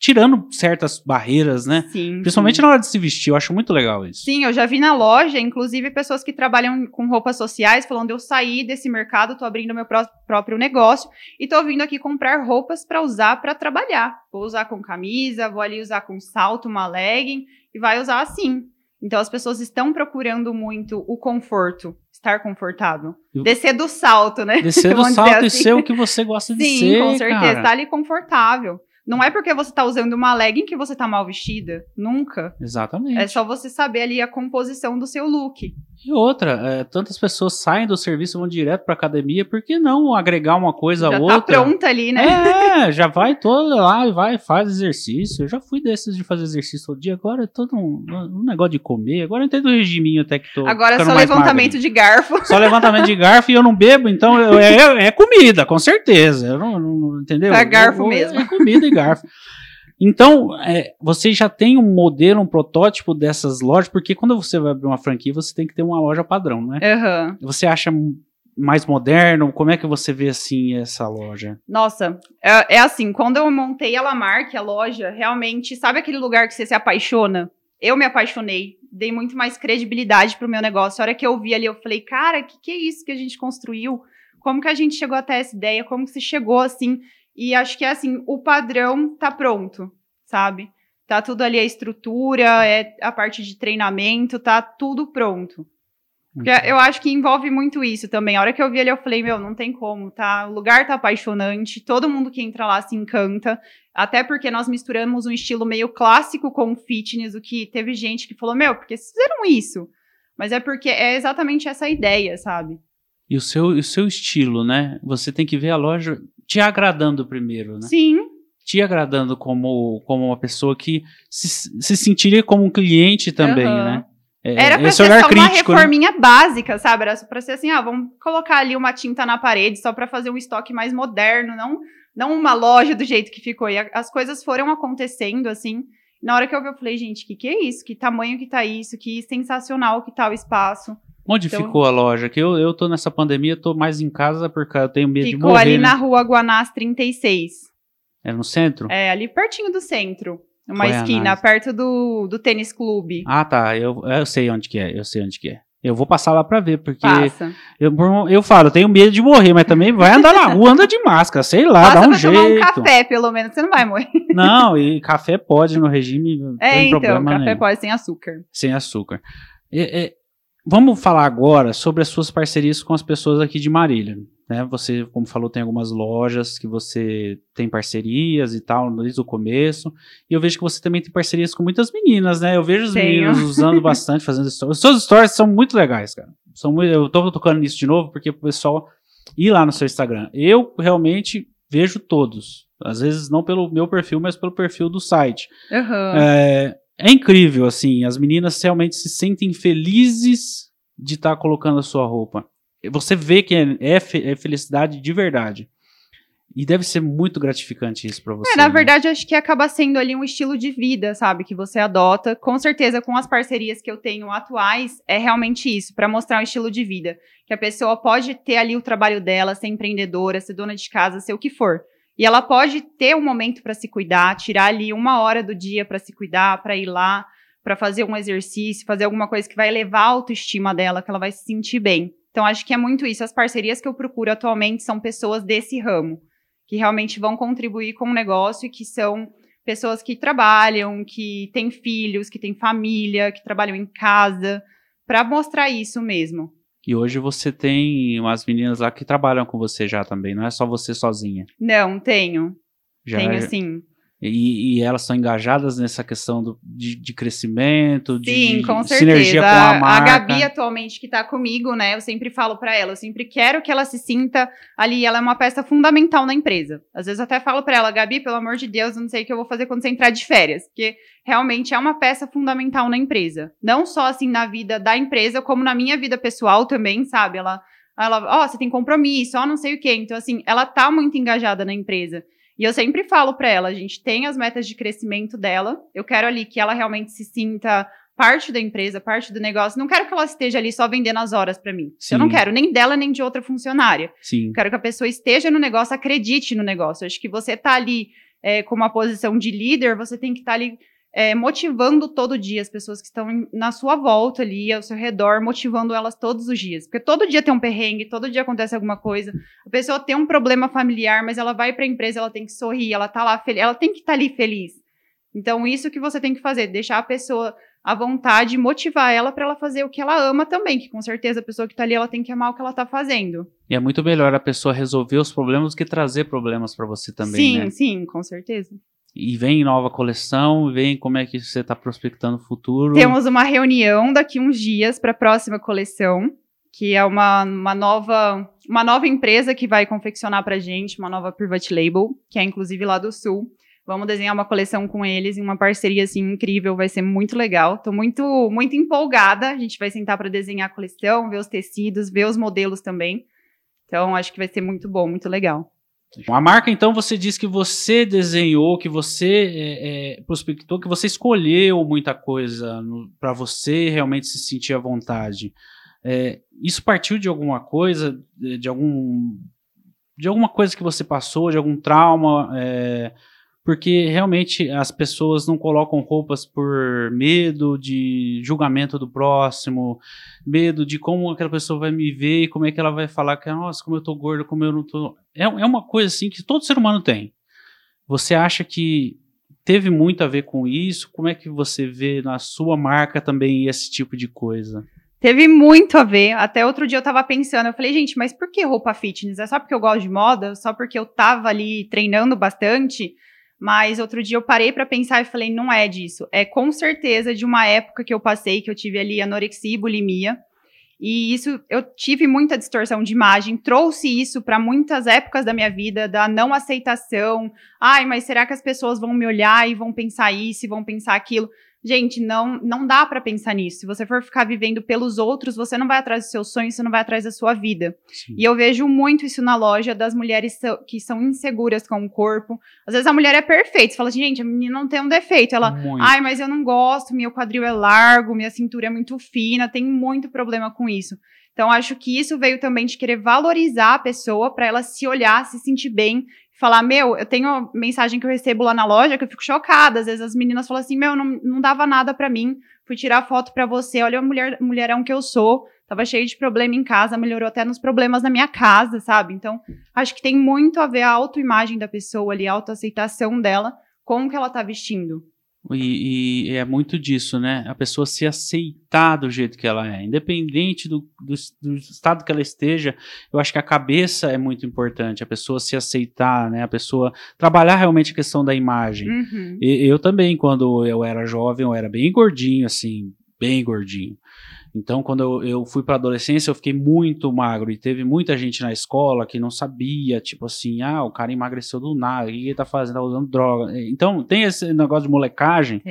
tirando certas barreiras, né? Sim. Principalmente sim. na hora de se vestir. Eu acho muito legal isso. Sim, eu já vi na loja, inclusive pessoas que trabalham com roupas sociais falando: eu saí desse mercado, tô abrindo meu pró- próprio negócio e tô vindo aqui comprar roupas para usar para trabalhar. Vou usar com camisa, vou ali usar com salto, uma legging e vai usar assim. Então as pessoas estão procurando muito o conforto, estar confortável. Descer do salto, né? Descer do salto e assim. ser o que você gosta de Sim, ser. com certeza. cara. Tá ali confortável. Não é porque você tá usando uma legging que você tá mal vestida. Nunca. Exatamente. É só você saber ali a composição do seu look. E outra, é, tantas pessoas saem do serviço e vão direto pra academia, por que não agregar uma coisa Já a tá outra? pronta ali, né? É, já vai toda lá e vai, faz exercício. Eu já fui desses de fazer exercício todo dia. Agora é todo um, um negócio de comer. Agora eu entendo o regiminho até que tô. Agora é só levantamento magro. de garfo. Só levantamento de garfo e eu não bebo, então eu- é, é comida, com certeza. Eu não, não- entendeu? É garfo Eu- eu- mesmo. É comida e garfo. Então, é, você já tem um modelo, um protótipo dessas lojas, porque quando você vai abrir uma franquia, você tem que ter uma loja padrão, né? Aham. Você acha mais moderno? Como é que você vê assim essa loja? Nossa, é, é assim, quando eu montei a Lamarck, a loja, realmente, sabe aquele lugar que você se apaixona? Eu me apaixonei, dei muito mais credibilidade pro meu negócio. A hora que eu vi ali, eu falei, cara, que que é isso que a gente construiu? Como que a gente chegou até essa ideia? Como que se chegou assim? E acho que é assim, o padrão tá pronto, sabe? Tá tudo ali, a estrutura, é a parte de treinamento, tá tudo pronto. Porque eu acho que envolve muito isso também. A hora que eu vi ele, eu falei, meu, não tem como, tá? O lugar tá apaixonante, todo mundo que entra lá se encanta. Até porque nós misturamos um estilo meio clássico com fitness, o que teve gente que falou, meu, por que vocês fizeram isso? Mas é porque é exatamente essa ideia, sabe? E o seu, o seu estilo, né? Você tem que ver a loja te agradando primeiro, né? Sim, Te agradando como, como uma pessoa que se, se sentiria como um cliente também, Aham. né? É, Era pra ser só crítico, uma né? reforminha básica, sabe? Era pra ser assim, ah, vamos colocar ali uma tinta na parede só pra fazer um estoque mais moderno, não, não uma loja do jeito que ficou. E a- as coisas foram acontecendo, assim. Na hora que eu vi, eu falei, gente, que que é isso? Que tamanho que tá isso? Que sensacional que tá o espaço. Onde Então- ficou a loja? Que eu, eu tô nessa pandemia, tô mais em casa porque eu tenho medo de Ficou morrer, ali né? na rua Guanás 36. É no centro? É, ali pertinho do centro. Uma é esquina, perto do, do tênis clube. Ah, tá. Eu, eu sei onde que é. Eu sei onde que é. Eu vou passar lá pra ver, porque Passa. eu, eu falo, eu tenho medo de morrer, mas também vai andar na rua, anda de máscara, sei lá, Passa dá um pra tomar um jeito. café, pelo menos, você não vai morrer. Não, e café pode no regime, É, então, café nenhum. pode sem açúcar. sem açúcar. É, é, vamos falar agora sobre as suas parcerias com as pessoas aqui de Marília. Né? Você, como falou, tem algumas lojas que você tem parcerias e tal desde o começo. E eu vejo que você também tem parcerias com muitas meninas, né? Eu vejo os meninos usando bastante, fazendo stories. Os seus stories são muito legais, cara. São muito, eu tô tocando nisso de novo porque o pessoal ir lá no seu Instagram. Eu realmente vejo todos. Às vezes não pelo meu perfil, mas pelo perfil do site. Aham. É, é incrível, assim, as meninas realmente se sentem felizes de estar colocando a sua roupa. Você vê que é, é fe- é felicidade de verdade. E deve ser muito gratificante isso para você. É, na né? verdade, acho que acaba sendo ali um estilo de vida, sabe? Que você adota. Com certeza, com as parcerias que eu tenho atuais, é realmente isso, para mostrar um estilo de vida. Que a pessoa pode ter ali o trabalho dela, ser empreendedora, ser dona de casa, ser o que for. E ela pode ter um momento para se cuidar, tirar ali uma hora do dia para se cuidar, para ir lá, para fazer um exercício, fazer alguma coisa que vai elevar a autoestima dela, que ela vai se sentir bem. Então, acho que é muito isso. As parcerias que eu procuro atualmente são pessoas desse ramo que realmente vão contribuir com o negócio e que são pessoas que trabalham, que têm filhos, que têm família, que trabalham em casa, para mostrar isso mesmo. E hoje você tem umas meninas lá que trabalham com você já também, não é só você sozinha. Não, tenho. Já tenho é- sim. E, e elas são engajadas nessa questão do, de, de crescimento, de, Sim, de com certeza. sinergia com a a marca. Gabi atualmente que tá comigo, né? Eu sempre falo pra ela, eu sempre quero que ela se sinta ali, ela é uma peça fundamental na empresa. Às vezes até falo pra ela, Gabi, pelo amor de Deus, eu não sei o que eu vou fazer quando você entrar de férias, porque realmente é uma peça fundamental na empresa. Não só assim na vida da empresa, como na minha vida pessoal também, sabe? Ela ela, ó, você tem compromisso, ó, não sei o quê. Então assim, ela tá muito engajada na empresa. E eu sempre falo pra ela, a gente tem as metas de crescimento dela. Eu quero ali que ela realmente se sinta parte da empresa, parte do negócio. Não quero que ela esteja ali só vendendo as horas pra mim. Sim. Eu não quero nem dela nem de outra funcionária. Sim. Eu quero que a pessoa esteja no negócio, acredite no negócio. Eu acho que você tá ali é, com uma posição de líder, você tem que estar ali é, motivando todo dia as pessoas que estão na sua volta ali, ao seu redor, motivando elas todos os dias. Porque todo dia tem um perrengue, todo dia acontece alguma coisa. A pessoa tem um problema familiar, mas ela vai para a empresa, ela tem que sorrir, ela tá lá feliz, ela tem que estar ali feliz. Então, isso que você tem que fazer, deixar a pessoa à vontade, motivar ela para ela fazer o que ela ama também, que com certeza a pessoa que tá ali, ela tem que amar o que ela tá fazendo. E é muito melhor a pessoa resolver os problemas do que trazer problemas para você também, sim, né? sim, com certeza. E vem nova coleção, vem como é que você está prospectando o futuro. Temos uma reunião daqui uns dias para a próxima coleção, que é uma, uma, nova, uma nova empresa que vai confeccionar para gente, uma nova private label, que é inclusive lá do Sul. Vamos desenhar uma coleção com eles em uma parceria assim incrível, vai ser muito legal. Tô muito muito empolgada. A gente vai sentar para desenhar a coleção, ver os tecidos, ver os modelos também. Então acho que vai ser muito bom, muito legal. A marca, então, você disse que você desenhou, que você é, é, prospectou, que você escolheu muita coisa para você realmente se sentir à vontade. É, isso partiu de alguma coisa, de, de algum de alguma coisa que você passou, de algum trauma? Porque realmente as pessoas não colocam roupas por medo de julgamento do próximo, medo de como aquela pessoa vai me ver e como é que ela vai falar que, nossa, como eu tô gordo, como eu não tô. É, é uma coisa assim que todo ser humano tem. Você acha que teve muito a ver com isso? Como é que você vê na sua marca também esse tipo de coisa? Teve muito a ver. Até outro dia eu tava pensando, eu falei, gente, mas por que roupa fitness? É só porque eu gosto de moda? Só porque eu tava ali treinando bastante? Mas outro dia eu parei pra pensar e falei, não é disso. É com certeza de uma época que eu passei, que eu tive ali anorexia e bulimia. E isso, eu tive muita distorção de imagem, trouxe isso para muitas épocas da minha vida, da não aceitação. Ai, mas será que as pessoas vão me olhar e vão pensar isso e vão pensar aquilo? Gente, não, não dá para pensar nisso. Se você for ficar vivendo pelos outros, você não vai atrás dos seus sonhos, você não vai atrás da sua vida. Sim. E eu vejo muito isso na loja das mulheres que são inseguras com o corpo. Às vezes a mulher é perfeita, você fala assim, gente, a menina não tem um defeito. Ela, Muito. ai, mas eu não gosto, meu quadril é largo, minha cintura é muito fina, tem muito problema com isso. Então, acho que isso veio também de querer valorizar a pessoa para ela se olhar, se sentir bem, falar, meu, eu tenho mensagem que eu recebo lá na loja que eu fico chocada. Às vezes as meninas falam assim, meu, não, não dava nada para mim, fui tirar foto para você, olha a mulher, mulherão que eu sou, tava cheio de problema em casa, melhorou até nos problemas na minha casa, sabe? Então, acho que tem muito a ver a autoimagem da pessoa ali, a autoaceitação dela com o que ela tá vestindo. E, e é muito disso, né? A pessoa se aceitar do jeito que ela é, independente do, do, do estado que ela esteja. Eu acho que a cabeça é muito importante, a pessoa se aceitar, né? A pessoa trabalhar realmente a questão da imagem. Uhum. E- eu também, quando eu era jovem, eu era bem gordinho, assim, bem gordinho. Então, quando eu, eu fui para adolescência, eu fiquei muito magro e teve muita gente na escola que não sabia, tipo assim, ah, o cara emagreceu do nada, o que ele tá fazendo? Tá usando droga. Então, tem esse negócio de molecagem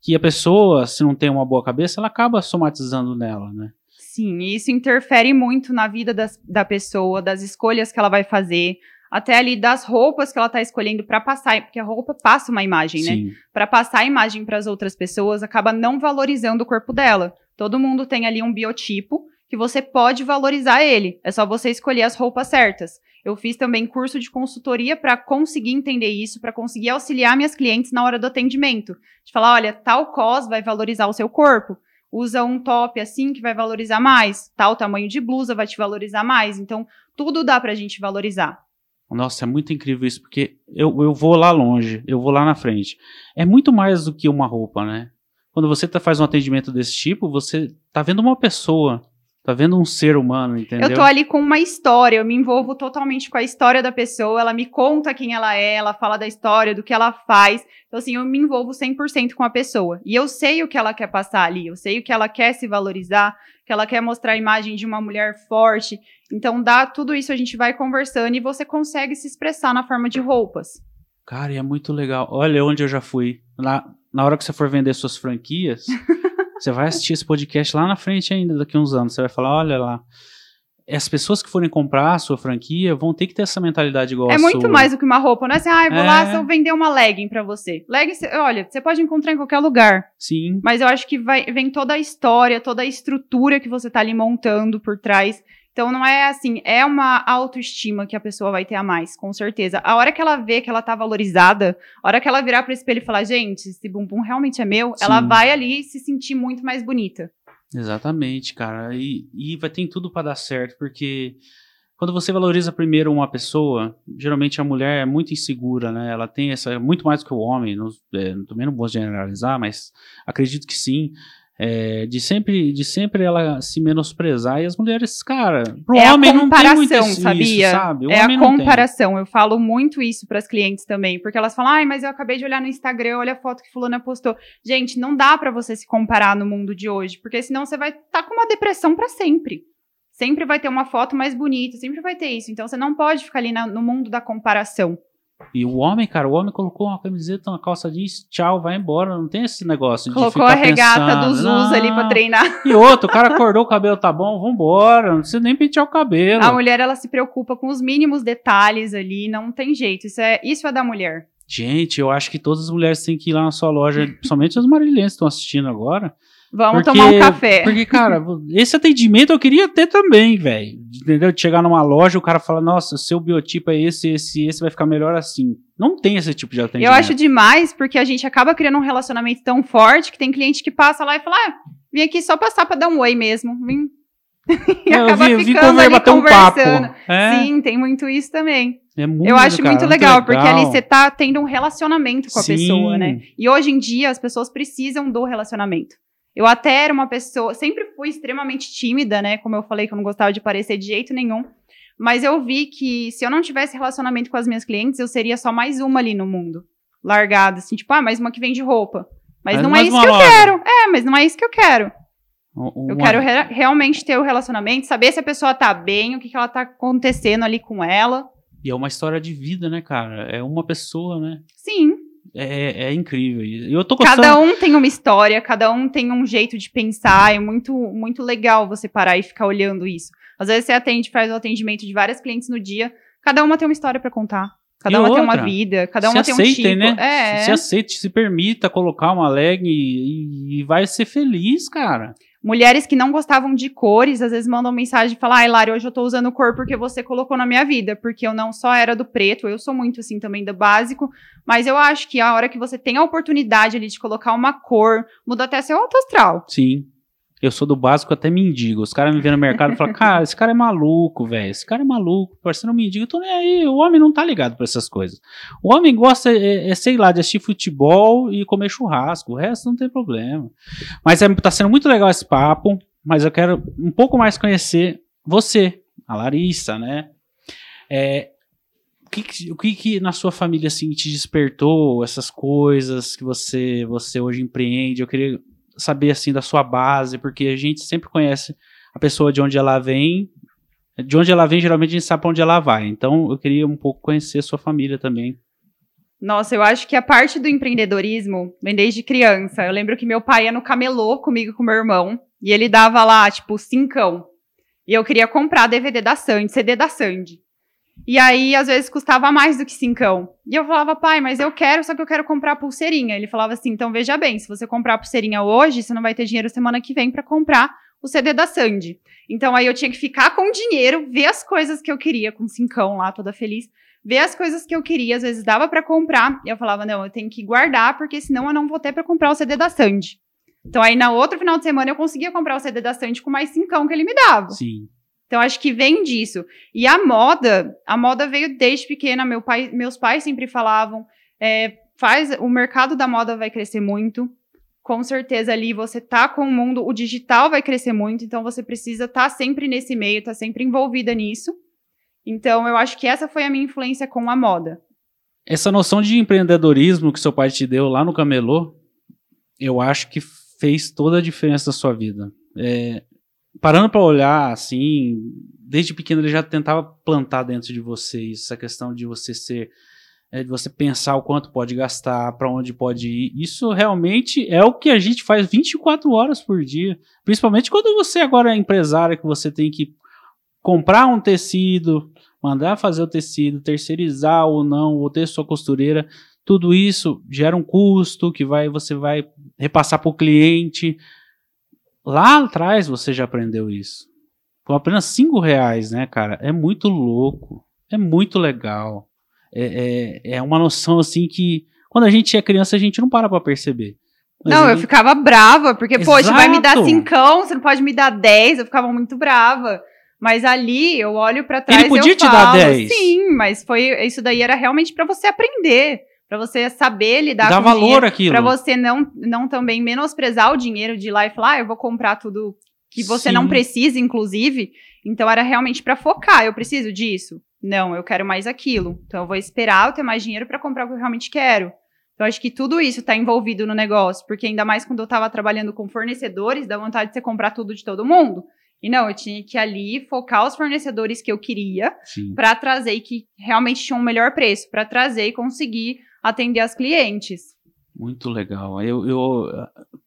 que a pessoa, se não tem uma boa cabeça, ela acaba somatizando nela, né? Sim, e isso interfere muito na vida das- da pessoa, das escolhas que ela vai fazer. Até ali das roupas que ela tá escolhendo para passar, porque a roupa passa uma imagem, né? Sim. Para passar a imagem para as outras pessoas, acaba não valorizando o corpo dela. Todo mundo tem ali um biotipo que você pode valorizar ele. É só você escolher as roupas certas. Eu fiz também curso de consultoria para conseguir entender isso, para conseguir auxiliar minhas clientes na hora do atendimento. De falar, olha, tal cos vai valorizar o seu corpo. Usa um top assim que vai valorizar mais. Tal tamanho de blusa vai te valorizar mais. Então, tudo dá pra gente valorizar. Nossa, é muito incrível isso, porque eu, eu vou lá longe, eu vou lá na frente. É muito mais do que uma roupa, né? Quando você tá, faz um atendimento desse tipo, você tá vendo uma pessoa. Tá vendo um ser humano, entendeu? Eu tô ali com uma história, eu me envolvo totalmente com a história da pessoa, ela me conta quem ela é, ela fala da história, do que ela faz. Então, assim, eu me envolvo 100% com a pessoa. E eu sei o que ela quer passar ali, eu sei o que ela quer se valorizar, que ela quer mostrar a imagem de uma mulher forte. Então, dá tudo isso, a gente vai conversando e você consegue se expressar na forma de roupas. Cara, e é muito legal. Olha onde eu já fui. Na, na hora que você for vender suas franquias, você vai assistir esse podcast lá na frente ainda, daqui a uns anos. Você vai falar, olha lá. As pessoas que forem comprar a sua franquia vão ter que ter essa mentalidade igual É a muito sua. mais do que uma roupa, não é assim, ah, eu vou É. lá só vender uma legging pra você. Legging, olha, você pode encontrar em qualquer lugar. Sim. Mas eu acho que vai, vem toda a história, toda a estrutura que você tá ali montando por trás. Então não é assim, é uma autoestima que a pessoa vai ter a mais, com certeza. A hora que ela vê que ela tá valorizada, a hora que ela virar pro espelho e falar, gente, esse bumbum realmente é meu, ela Sim. vai ali se sentir muito mais bonita. Exatamente, cara. E, e vai ter tudo pra dar certo, porque quando você valoriza primeiro uma pessoa, geralmente a mulher é muito insegura, né? Ela tem essa, muito mais que o homem, não, é, também não vou generalizar, mas acredito que sim. É, de sempre de sempre ela se menosprezar e as mulheres, cara, pro é homem a não tem muito comparação, isso, sabia? sabe? O é a comparação. Eu falo muito isso pras clientes também, porque elas falam: "Ai, mas eu acabei de olhar no Instagram, olha a foto que fulana postou". Gente, não dá pra você se comparar no mundo de hoje, porque senão você vai estar com uma depressão pra sempre. Sempre vai ter uma foto mais bonita, sempre vai ter isso. Então você não pode ficar ali na- no mundo da comparação. E o homem, cara, o homem colocou uma camiseta, uma calça jeans, tchau, vai embora. Não tem esse negócio de Colocou ficar a regata pensando, dos Us ali pra "Não, treinar. E outro, o cara acordou, o cabelo tá bom, vambora. Não precisa nem pentear o cabelo. A mulher ela se preocupa com os mínimos detalhes ali, não tem jeito. Isso é isso é da mulher. Gente, eu acho que todas as mulheres têm que ir lá na sua loja, principalmente as marilhenses que estão assistindo agora. Vamos porque- tomar um café. Porque, cara, esse atendimento eu queria ter também, velho. Entendeu? De chegar numa loja, o cara fala, nossa, seu biotipo é esse, esse, esse vai ficar melhor assim. Não tem esse tipo de atendimento. Eu acho demais, porque a gente acaba criando um relacionamento tão forte que tem cliente que passa lá e fala: ah, vim aqui só passar pra dar um oi mesmo. Vim. e eu acaba vi, vi ficando conver- ali bater um papo. conversando. É, Sim, tem muito isso também. é muito, eu acho cara, muito legal, porque ali você tá tendo um relacionamento com a Sim. pessoa, né? E hoje em dia as pessoas precisam do relacionamento. Eu até era uma pessoa, sempre fui extremamente tímida, né? Como eu falei que eu não gostava de parecer de jeito nenhum. Mas eu vi que se eu não tivesse relacionamento com as minhas clientes, eu seria só mais uma ali no mundo. Largada, assim, tipo, ah, mais uma que vende roupa. Mas Mas não é isso uma que eu loja. quero. É, mas não é isso que eu quero. Um- Eu uma- quero re- realmente ter o relacionamento, saber se a pessoa tá bem, o que, que ela tá acontecendo ali com ela. E é uma história de vida, né, cara? É uma pessoa, né? Sim, É, é incrível. E eu tô gostando. Cada um tem uma história, cada um tem um jeito de pensar. É muito, muito legal você parar e ficar olhando isso. Às vezes você atende, faz o atendimento de várias clientes no dia. Cada uma tem uma história pra contar. Cada E uma tem outra, uma vida, cada uma tem um aceitem, tipo. né? É. Se aceite, se permita colocar uma leg e, e vai ser feliz, cara. Mulheres que não gostavam de cores, às vezes mandam mensagem e falam: Ai, Lari, hoje eu tô usando cor porque você colocou na minha vida. Porque eu não só era do preto, eu sou muito assim também do básico. Mas eu acho que a hora que você tem a oportunidade ali de colocar uma cor, muda até seu alto astral. Sim. Eu sou do básico até mendigo. Os caras me vêem no mercado e falam, cara, esse cara é paluco, velho. Esse cara é maluco, parecendo um mendigo. Eu tô nem aí. O homem não tá ligado pra essas coisas. O homem gosta, é, é, sei lá, de assistir futebol e comer churrasco. O resto não tem problema. Mas é, tá sendo muito legal esse papo. Mas eu quero um pouco mais conhecer você, a Larissa, né? É, o que- o que, que na sua família assim te despertou essas coisas que você você hoje empreende? Eu queria saber assim da sua base, porque a gente sempre conhece a pessoa de onde ela vem. De onde ela vem, geralmente a gente sabe para onde ela vai. Então eu queria um pouco conhecer a sua família também. Nossa, eu acho que a parte do empreendedorismo vem desde criança. Eu lembro que meu pai ia no camelô comigo com meu irmão, e ele dava lá, tipo, cincão. E eu queria comprar DVD da Sandy, CD da Sandy. E aí, às vezes, custava mais do que cincão. E eu falava, pai, mas eu quero, só que eu quero comprar pulseirinha. Ele falava assim, então veja bem, se você comprar pulseirinha hoje, você não vai ter dinheiro semana que vem para comprar o CD da Sandy. Então aí eu tinha que ficar com dinheiro, ver as coisas que eu queria, com cincão lá, toda feliz, ver as coisas que eu queria, às vezes dava para comprar, e eu falava, não, eu tenho que guardar, porque senão eu não vou ter para comprar o CD da Sandy. Então aí na outro final de semana eu conseguia comprar o CD da Sandy com mais cincão que ele me dava. Sim. Então acho que vem disso. E a moda, a moda veio desde pequena, meu pai, meus pais sempre falavam, é, faz, o mercado da moda vai crescer muito, com certeza ali você tá com o mundo, o digital vai crescer muito, então você precisa estar tá sempre nesse meio, estar tá sempre envolvida nisso. Então eu acho que essa foi a minha influência com a moda. Essa noção de empreendedorismo que seu pai te deu lá no camelô, eu acho que fez toda a diferença na sua vida. É, parando para olhar assim, desde pequeno ele já tentava plantar dentro de você essa questão de você ser é, de você pensar o quanto pode gastar, para onde pode ir. Isso realmente é o que a gente faz 24 horas por dia. Principalmente quando você agora é empresário, que você tem que comprar um tecido, mandar fazer o tecido, terceirizar ou não, ou ter sua costureira. Tudo isso gera um custo que vai, você vai repassar para o cliente. Lá atrás você já aprendeu isso. Com apenas cinco reais, né, cara? É muito louco. É muito legal é, é, é uma noção assim que quando a gente é criança a gente não para pra perceber. Mas não, ele... eu ficava brava, porque, Exato. poxa, vai me dar cincão, você não pode me dar 10, eu ficava muito brava. Mas ali eu olho para trás Ele podia e eu te falo, dar 10. Sim, mas foi isso daí era realmente para você aprender, para você saber lidar Dá com valor dinheiro, aquilo. para você não não também menosprezar o dinheiro de lá e falar, ah, eu vou comprar tudo que você Sim. não precisa, inclusive. Então era realmente para focar, eu preciso disso. Não, eu quero mais aquilo. Então eu vou esperar eu ter mais dinheiro para comprar o que eu realmente quero. Então acho que tudo isso está envolvido no negócio, porque ainda mais quando eu estava trabalhando com fornecedores, dá vontade de você comprar tudo de todo mundo. E não, eu tinha que ali focar os fornecedores que eu queria para trazer e que realmente tinham um melhor preço, para trazer e conseguir atender as clientes. Muito legal. Eu, eu,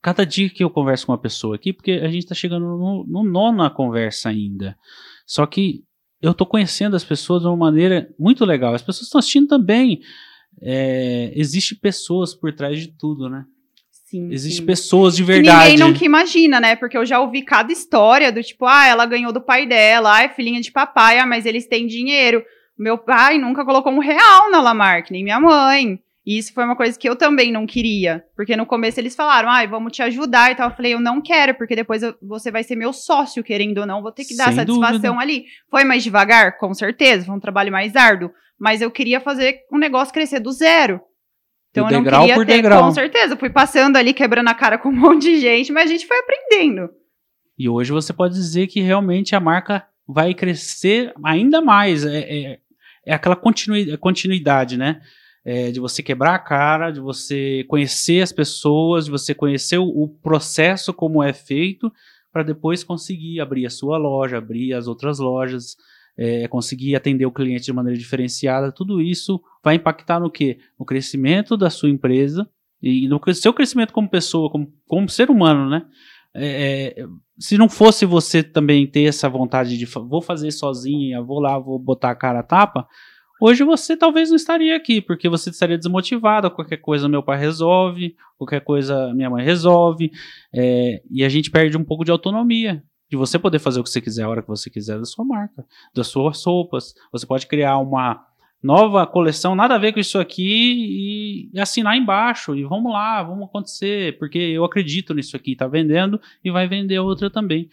cada dia que eu converso com uma pessoa aqui, porque a gente está chegando no, no nona conversa ainda. Só que eu estou conhecendo as pessoas de uma maneira muito legal. As pessoas estão assistindo também. É, existe pessoas por trás de tudo, né? Sim. Existe sim. pessoas de verdade. ninguém nunca imagina, né? Porque eu já ouvi cada história do tipo, ah, ela ganhou do pai dela, ah, é filhinha de papai, ah, mas eles têm dinheiro. Meu pai nunca colocou um real na Lamarck, nem minha mãe. E isso foi uma coisa que eu também não queria. Porque no começo eles falaram, ai, ah, vamos te ajudar e tal. Eu falei, eu não quero, porque depois eu, você vai ser meu sócio, querendo ou não, vou ter que dar Sem satisfação dúvida. ali. Foi mais devagar? Com certeza, foi um trabalho mais árduo. Mas eu queria fazer um negócio crescer do zero. Então Do eu não queria por ter, degrau. com certeza. Fui passando ali, quebrando a cara com um monte de gente, mas a gente foi aprendendo. E hoje você pode dizer que realmente a marca vai crescer ainda mais. É, é, é aquela continui- continuidade, né? É, de você quebrar a cara, de você conhecer as pessoas, de você conhecer o, o processo como é feito, para depois conseguir abrir a sua loja, abrir as outras lojas, é, conseguir atender o cliente de maneira diferenciada. Tudo isso vai impactar no quê? No crescimento da sua empresa e no seu crescimento como pessoa, como, como ser humano, né? É, é, se não fosse você também ter essa vontade de vou fazer sozinha, vou lá, vou botar a cara a tapa, hoje você talvez não estaria aqui, porque você estaria desmotivado, qualquer coisa meu pai resolve, qualquer coisa minha mãe resolve, é, e a gente perde um pouco de autonomia. De você poder fazer o que você quiser a hora que você quiser da sua marca, das suas roupas. Você pode criar uma nova coleção, nada a ver com isso aqui, e assinar embaixo. E vamos lá, vamos acontecer, porque eu acredito nisso aqui, tá vendendo e vai vender outra também.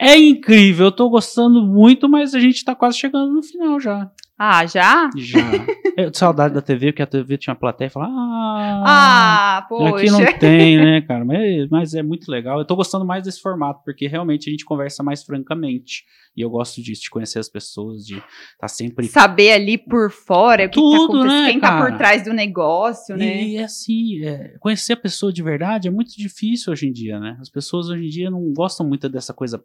É incrível, eu tô gostando muito, mas a gente tá quase chegando no final já. Ah, já? Já. Eu, saudade da TV, porque a TV tinha plateia e falava, ah, Ah, poxa. Aqui não tem, né, cara? Mas, mas é muito legal. Eu tô gostando mais desse formato, porque realmente a gente conversa mais francamente. E eu gosto disso, de conhecer as pessoas, de estar tá sempre. Saber ali por fora o que, Tudo, que tá acontecendo, né, quem tá por trás do negócio, né? E assim, é, conhecer a pessoa de verdade é muito difícil hoje em dia, né? As pessoas hoje em dia não gostam muito dessa coisa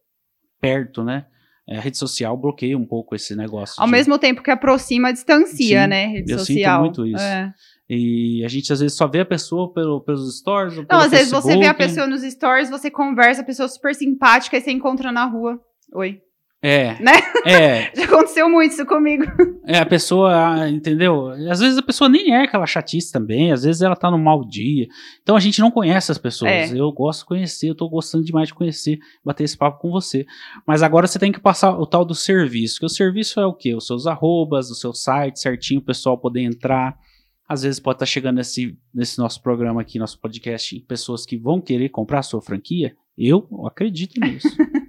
perto, né? É, a rede social bloqueia um pouco esse negócio. Ao de- mesmo tempo que aproxima, distancia, Sim, né? Rede eu sinto social. muito isso. É. E a gente às vezes só vê a pessoa pelo, pelos stories. Não, às vezes você vê a pessoa nos stories, você conversa, a pessoa super simpática, e você encontra na rua. Oi. É. Né? É. Já aconteceu muito isso comigo. É, a pessoa, entendeu? Às vezes a pessoa nem é aquela chatice também, às vezes ela tá no mau dia. Então a gente não conhece as pessoas. É. Eu gosto de conhecer, eu tô gostando demais de conhecer, bater esse papo com você. Mas agora você tem que passar o tal do serviço. Que o serviço é o quê? Os seus arrobas, o seu site certinho, o pessoal poder entrar. Às vezes pode estar chegando nesse, nesse nosso programa aqui, nosso podcast, pessoas que vão querer comprar a sua franquia. Eu acredito nisso.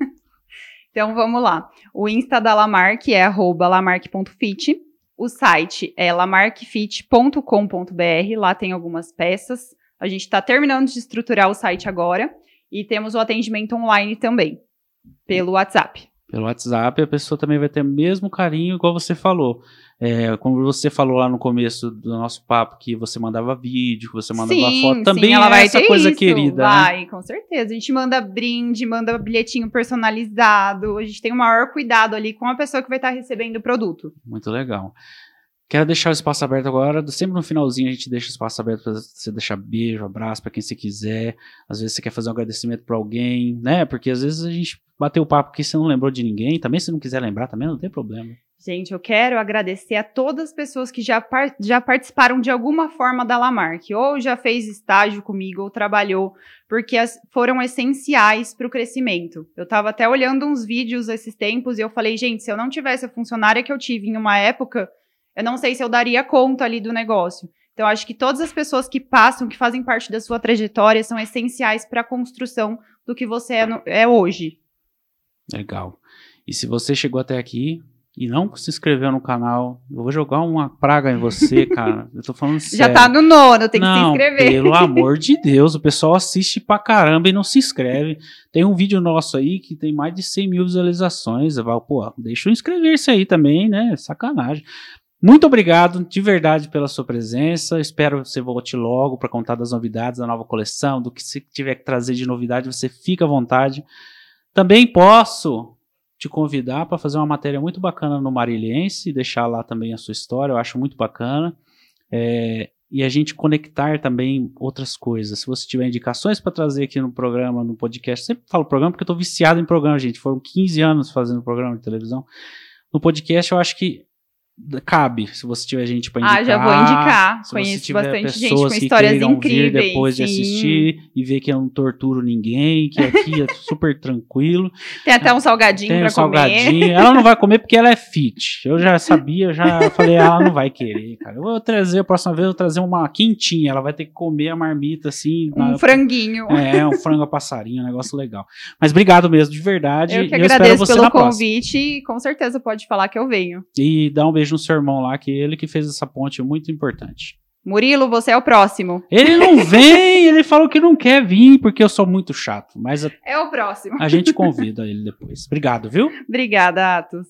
Então vamos lá. O Insta da Lamarck é lamarck.fit. O site é lamarckfit.com.br. Lá tem algumas peças. A gente está terminando de estruturar o site agora. E temos o atendimento online também, pelo WhatsApp. Pelo WhatsApp, a pessoa também vai ter o mesmo carinho, igual você falou. É, como você falou lá no começo do nosso papo, que você mandava vídeo, que você mandava sim, foto, também sim, ela é vai essa coisa isso. querida, né? Vai, com certeza. A gente manda brinde, manda bilhetinho personalizado. A gente tem o maior cuidado ali com a pessoa que vai estar recebendo o produto. Muito legal. Quero deixar o espaço aberto agora. Sempre no finalzinho a gente deixa o espaço aberto para você deixar beijo, abraço para quem você quiser. Às vezes você quer fazer um agradecimento para alguém, né? Porque às vezes a gente bateu o papo que você não lembrou de ninguém. Também se não quiser lembrar, também não tem problema. Gente, eu quero agradecer a todas as pessoas que já, par- já participaram de alguma forma da Lamarck, ou já fez estágio comigo, ou trabalhou, porque as- foram essenciais para o crescimento. Eu estava até olhando uns vídeos esses tempos e eu falei, gente, se eu não tivesse a funcionária que eu tive em uma época, eu não sei se eu daria conta ali do negócio. Então, acho que todas as pessoas que passam, que fazem parte da sua trajetória, são essenciais para a construção do que você é, no- é hoje. Legal. E se você chegou até aqui e não se inscreveu no canal, eu vou jogar uma praga em você, cara. Eu tô falando sério. Já tá no nono, tem que se não, inscrever. Pelo amor de Deus, o pessoal assiste pra caramba e não se inscreve. Tem um vídeo nosso aí que tem mais de 100 mil visualizações. Falo, pô, deixa eu inscrever-se aí também, né? Sacanagem. Muito obrigado de verdade pela sua presença. Espero que você volte logo para contar das novidades da nova coleção, do que se tiver que trazer de novidade, você fica à vontade. Também posso te convidar para fazer uma matéria muito bacana no Marilhense, deixar lá também a sua história, eu acho muito bacana. É, e a gente conectar também outras coisas. Se você tiver indicações para trazer aqui no programa, no podcast, sempre falo programa porque eu estou viciado em programa, gente. Foram 15 anos fazendo programa de televisão. No podcast, eu acho que cabe, se você tiver gente para indicar. Ah, já vou indicar. se Conheço tiver bastante gente com que histórias vir incríveis. depois de sim. assistir e ver que eu não torturo ninguém, que aqui é super tranquilo. Tem até um salgadinho Tem pra um salgadinho. comer. Ela não vai comer porque ela é fit. Eu já sabia, já falei, ela não vai querer, cara. Eu vou trazer, a próxima vez eu vou trazer uma quintinha. Ela vai ter que comer a marmita assim. Um na- franguinho. É, um frango a passarinho, um negócio legal. Mas obrigado mesmo, de verdade. Eu que eu agradeço pelo próxima. convite e com certeza pode falar que eu venho. E dá um beijo no seu irmão lá, que ele que fez essa ponte muito importante. Murilo, você é o próximo. Ele não vem, ele falou que não quer vir porque eu sou muito chato. Mas a, É o próximo. a gente convida ele depois. Obrigado, viu? Obrigada, Atos.